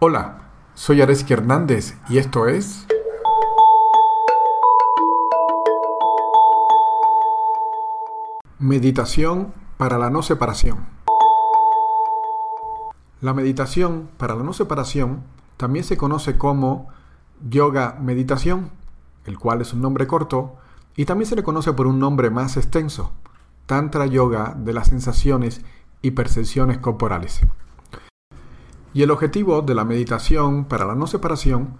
Hola, soy Areski Hernández y esto es... Meditación para la no separación. La meditación para la no separación también se conoce como yoga meditación, el cual es un nombre corto, y también se le conoce por un nombre más extenso, tantra yoga de las sensaciones y percepciones corporales. Y el objetivo de la meditación para la no separación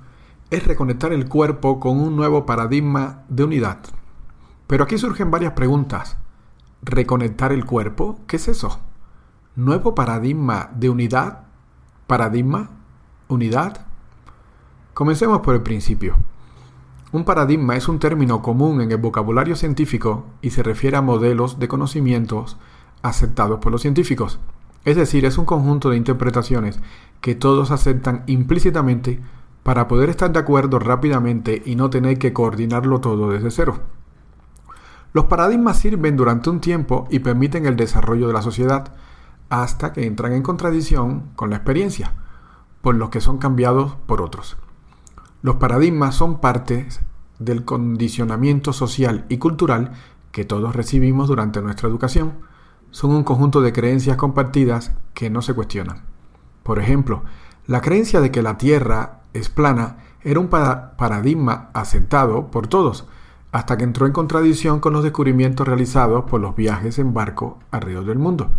es reconectar el cuerpo con un nuevo paradigma de unidad. Pero aquí surgen varias preguntas. ¿Reconectar el cuerpo? ¿Qué es eso? ¿Nuevo paradigma de unidad? ¿Paradigma? ¿Unidad? Comencemos por el principio. Un paradigma es un término común en el vocabulario científico y se refiere a modelos de conocimientos aceptados por los científicos. Es decir, es un conjunto de interpretaciones que todos aceptan implícitamente para poder estar de acuerdo rápidamente y no tener que coordinarlo todo desde cero. Los paradigmas sirven durante un tiempo y permiten el desarrollo de la sociedad hasta que entran en contradicción con la experiencia, por los que son cambiados por otros. Los paradigmas son partes del condicionamiento social y cultural que todos recibimos durante nuestra educación son un conjunto de creencias compartidas que no se cuestionan. Por ejemplo, la creencia de que la Tierra es plana era un paradigma aceptado por todos, hasta que entró en contradicción con los descubrimientos realizados por los viajes en barco alrededor del mundo.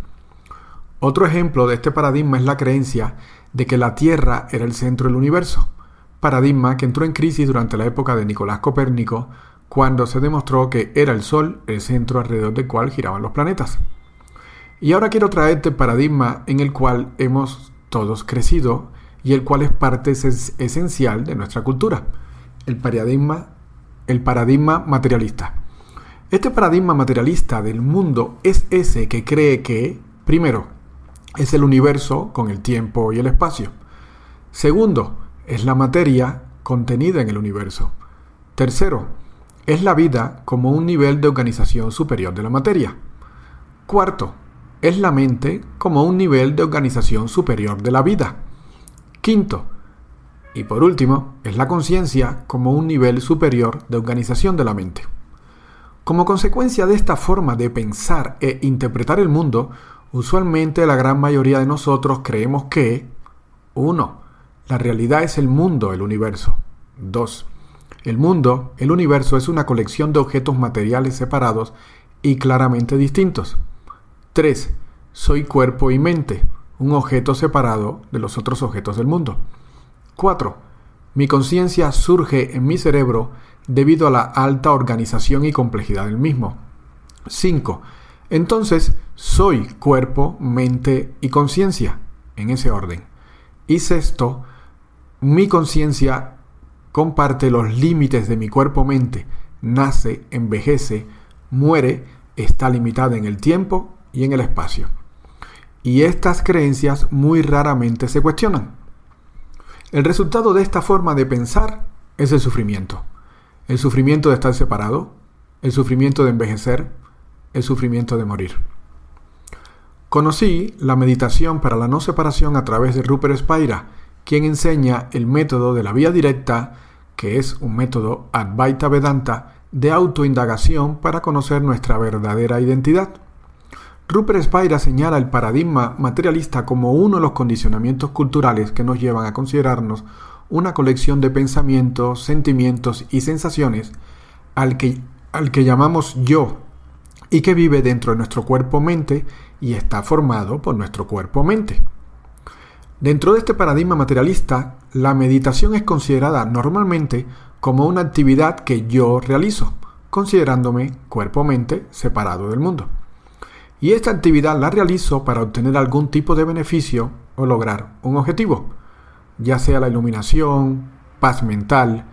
Otro ejemplo de este paradigma es la creencia de que la Tierra era el centro del universo, paradigma que entró en crisis durante la época de Nicolás Copérnico, cuando se demostró que era el Sol el centro alrededor del cual giraban los planetas. Y ahora quiero traerte el paradigma en el cual hemos todos crecido y el cual es parte esencial de nuestra cultura, el paradigma, el paradigma materialista. Este paradigma materialista del mundo es ese que cree que, primero, es el universo con el tiempo y el espacio. Segundo, es la materia contenida en el universo. Tercero, es la vida como un nivel de organización superior de la materia. Cuarto, es la mente como un nivel de organización superior de la vida. Quinto, y por último, es la conciencia como un nivel superior de organización de la mente. Como consecuencia de esta forma de pensar e interpretar el mundo, usualmente la gran mayoría de nosotros creemos que 1. La realidad es el mundo, el universo. 2. El mundo, el universo, es una colección de objetos materiales separados y claramente distintos. 3. Soy cuerpo y mente, un objeto separado de los otros objetos del mundo. 4. Mi conciencia surge en mi cerebro debido a la alta organización y complejidad del mismo. 5. Entonces, soy cuerpo, mente y conciencia, en ese orden. Y sexto, mi conciencia comparte los límites de mi cuerpo-mente, nace, envejece, muere, está limitada en el tiempo y en el espacio. Y estas creencias muy raramente se cuestionan. El resultado de esta forma de pensar es el sufrimiento. El sufrimiento de estar separado, el sufrimiento de envejecer, el sufrimiento de morir. Conocí la meditación para la no separación a través de Rupert Spira, quien enseña el método de la vía directa, que es un método Advaita Vedanta de autoindagación para conocer nuestra verdadera identidad. Rupert Spira señala el paradigma materialista como uno de los condicionamientos culturales que nos llevan a considerarnos una colección de pensamientos, sentimientos y sensaciones al que, al que llamamos yo y que vive dentro de nuestro cuerpo-mente y está formado por nuestro cuerpo-mente. Dentro de este paradigma materialista, la meditación es considerada normalmente como una actividad que yo realizo, considerándome cuerpo-mente separado del mundo. Y esta actividad la realizo para obtener algún tipo de beneficio o lograr un objetivo, ya sea la iluminación, paz mental,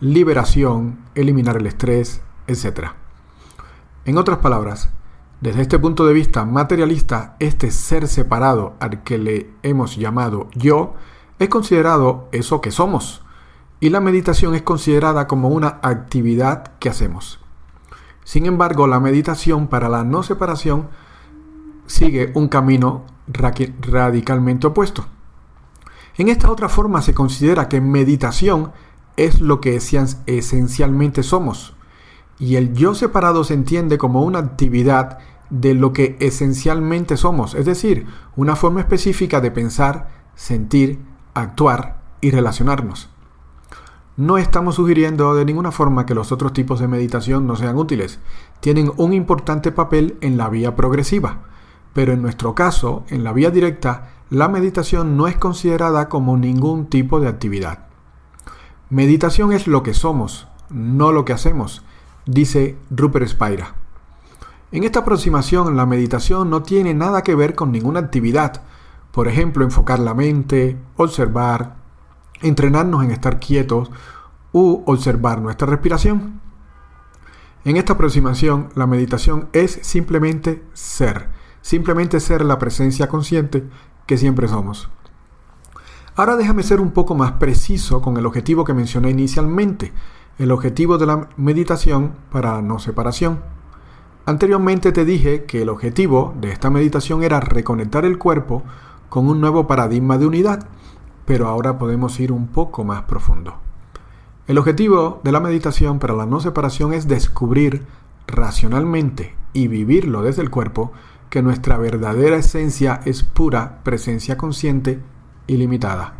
liberación, eliminar el estrés, etc. En otras palabras, desde este punto de vista materialista, este ser separado al que le hemos llamado yo es considerado eso que somos y la meditación es considerada como una actividad que hacemos. Sin embargo, la meditación para la no separación sigue un camino radicalmente opuesto. En esta otra forma se considera que meditación es lo que esencialmente somos, y el yo separado se entiende como una actividad de lo que esencialmente somos, es decir, una forma específica de pensar, sentir, actuar y relacionarnos. No estamos sugiriendo de ninguna forma que los otros tipos de meditación no sean útiles. Tienen un importante papel en la vía progresiva, pero en nuestro caso, en la vía directa, la meditación no es considerada como ningún tipo de actividad. Meditación es lo que somos, no lo que hacemos, dice Rupert Spira. En esta aproximación, la meditación no tiene nada que ver con ninguna actividad, por ejemplo, enfocar la mente, observar, entrenarnos en estar quietos u observar nuestra respiración. En esta aproximación, la meditación es simplemente ser, simplemente ser la presencia consciente que siempre somos. Ahora déjame ser un poco más preciso con el objetivo que mencioné inicialmente, el objetivo de la meditación para la no separación. Anteriormente te dije que el objetivo de esta meditación era reconectar el cuerpo con un nuevo paradigma de unidad, pero ahora podemos ir un poco más profundo. El objetivo de la meditación para la no separación es descubrir racionalmente y vivirlo desde el cuerpo que nuestra verdadera esencia es pura presencia consciente ilimitada.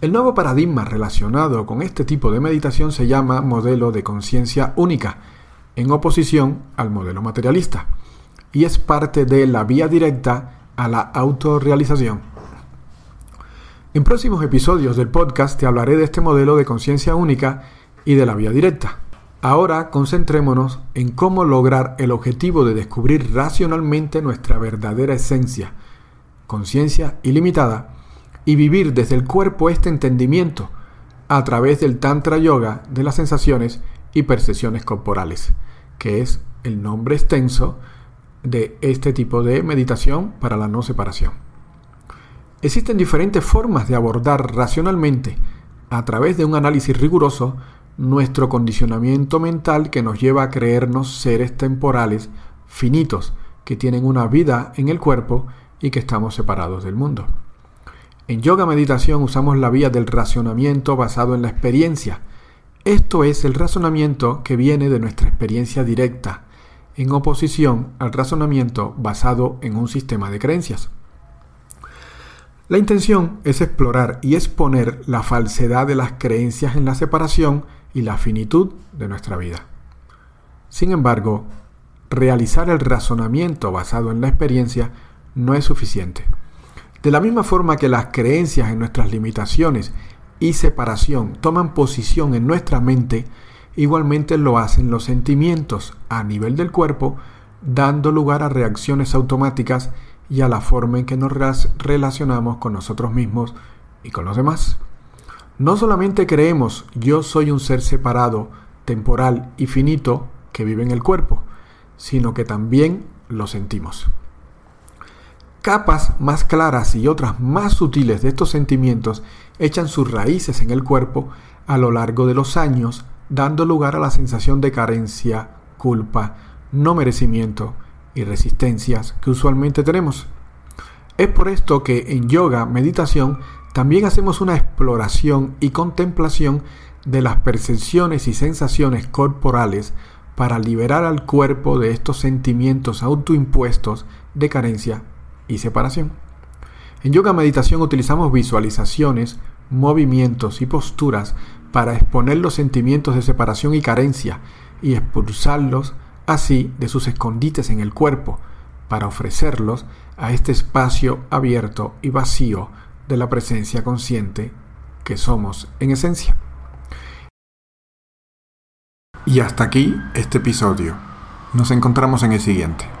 El nuevo paradigma relacionado con este tipo de meditación se llama modelo de conciencia única, en oposición al modelo materialista, y es parte de la vía directa a la autorrealización. En próximos episodios del podcast te hablaré de este modelo de conciencia única y de la vía directa. Ahora concentrémonos en cómo lograr el objetivo de descubrir racionalmente nuestra verdadera esencia, conciencia ilimitada, y vivir desde el cuerpo este entendimiento a través del Tantra Yoga de las sensaciones y percepciones corporales, que es el nombre extenso de este tipo de meditación para la no separación. Existen diferentes formas de abordar racionalmente, a través de un análisis riguroso, nuestro condicionamiento mental que nos lleva a creernos seres temporales, finitos, que tienen una vida en el cuerpo y que estamos separados del mundo. En yoga meditación usamos la vía del razonamiento basado en la experiencia. Esto es el razonamiento que viene de nuestra experiencia directa, en oposición al razonamiento basado en un sistema de creencias. La intención es explorar y exponer la falsedad de las creencias en la separación y la finitud de nuestra vida. Sin embargo, realizar el razonamiento basado en la experiencia no es suficiente. De la misma forma que las creencias en nuestras limitaciones y separación toman posición en nuestra mente, igualmente lo hacen los sentimientos a nivel del cuerpo, dando lugar a reacciones automáticas y a la forma en que nos relacionamos con nosotros mismos y con los demás. No solamente creemos yo soy un ser separado, temporal y finito que vive en el cuerpo, sino que también lo sentimos. Capas más claras y otras más sutiles de estos sentimientos echan sus raíces en el cuerpo a lo largo de los años, dando lugar a la sensación de carencia, culpa, no merecimiento, y resistencias que usualmente tenemos. Es por esto que en yoga, meditación, también hacemos una exploración y contemplación de las percepciones y sensaciones corporales para liberar al cuerpo de estos sentimientos autoimpuestos de carencia y separación. En yoga meditación utilizamos visualizaciones, movimientos y posturas para exponer los sentimientos de separación y carencia y expulsarlos así de sus escondites en el cuerpo, para ofrecerlos a este espacio abierto y vacío de la presencia consciente que somos en esencia. Y hasta aquí este episodio. Nos encontramos en el siguiente.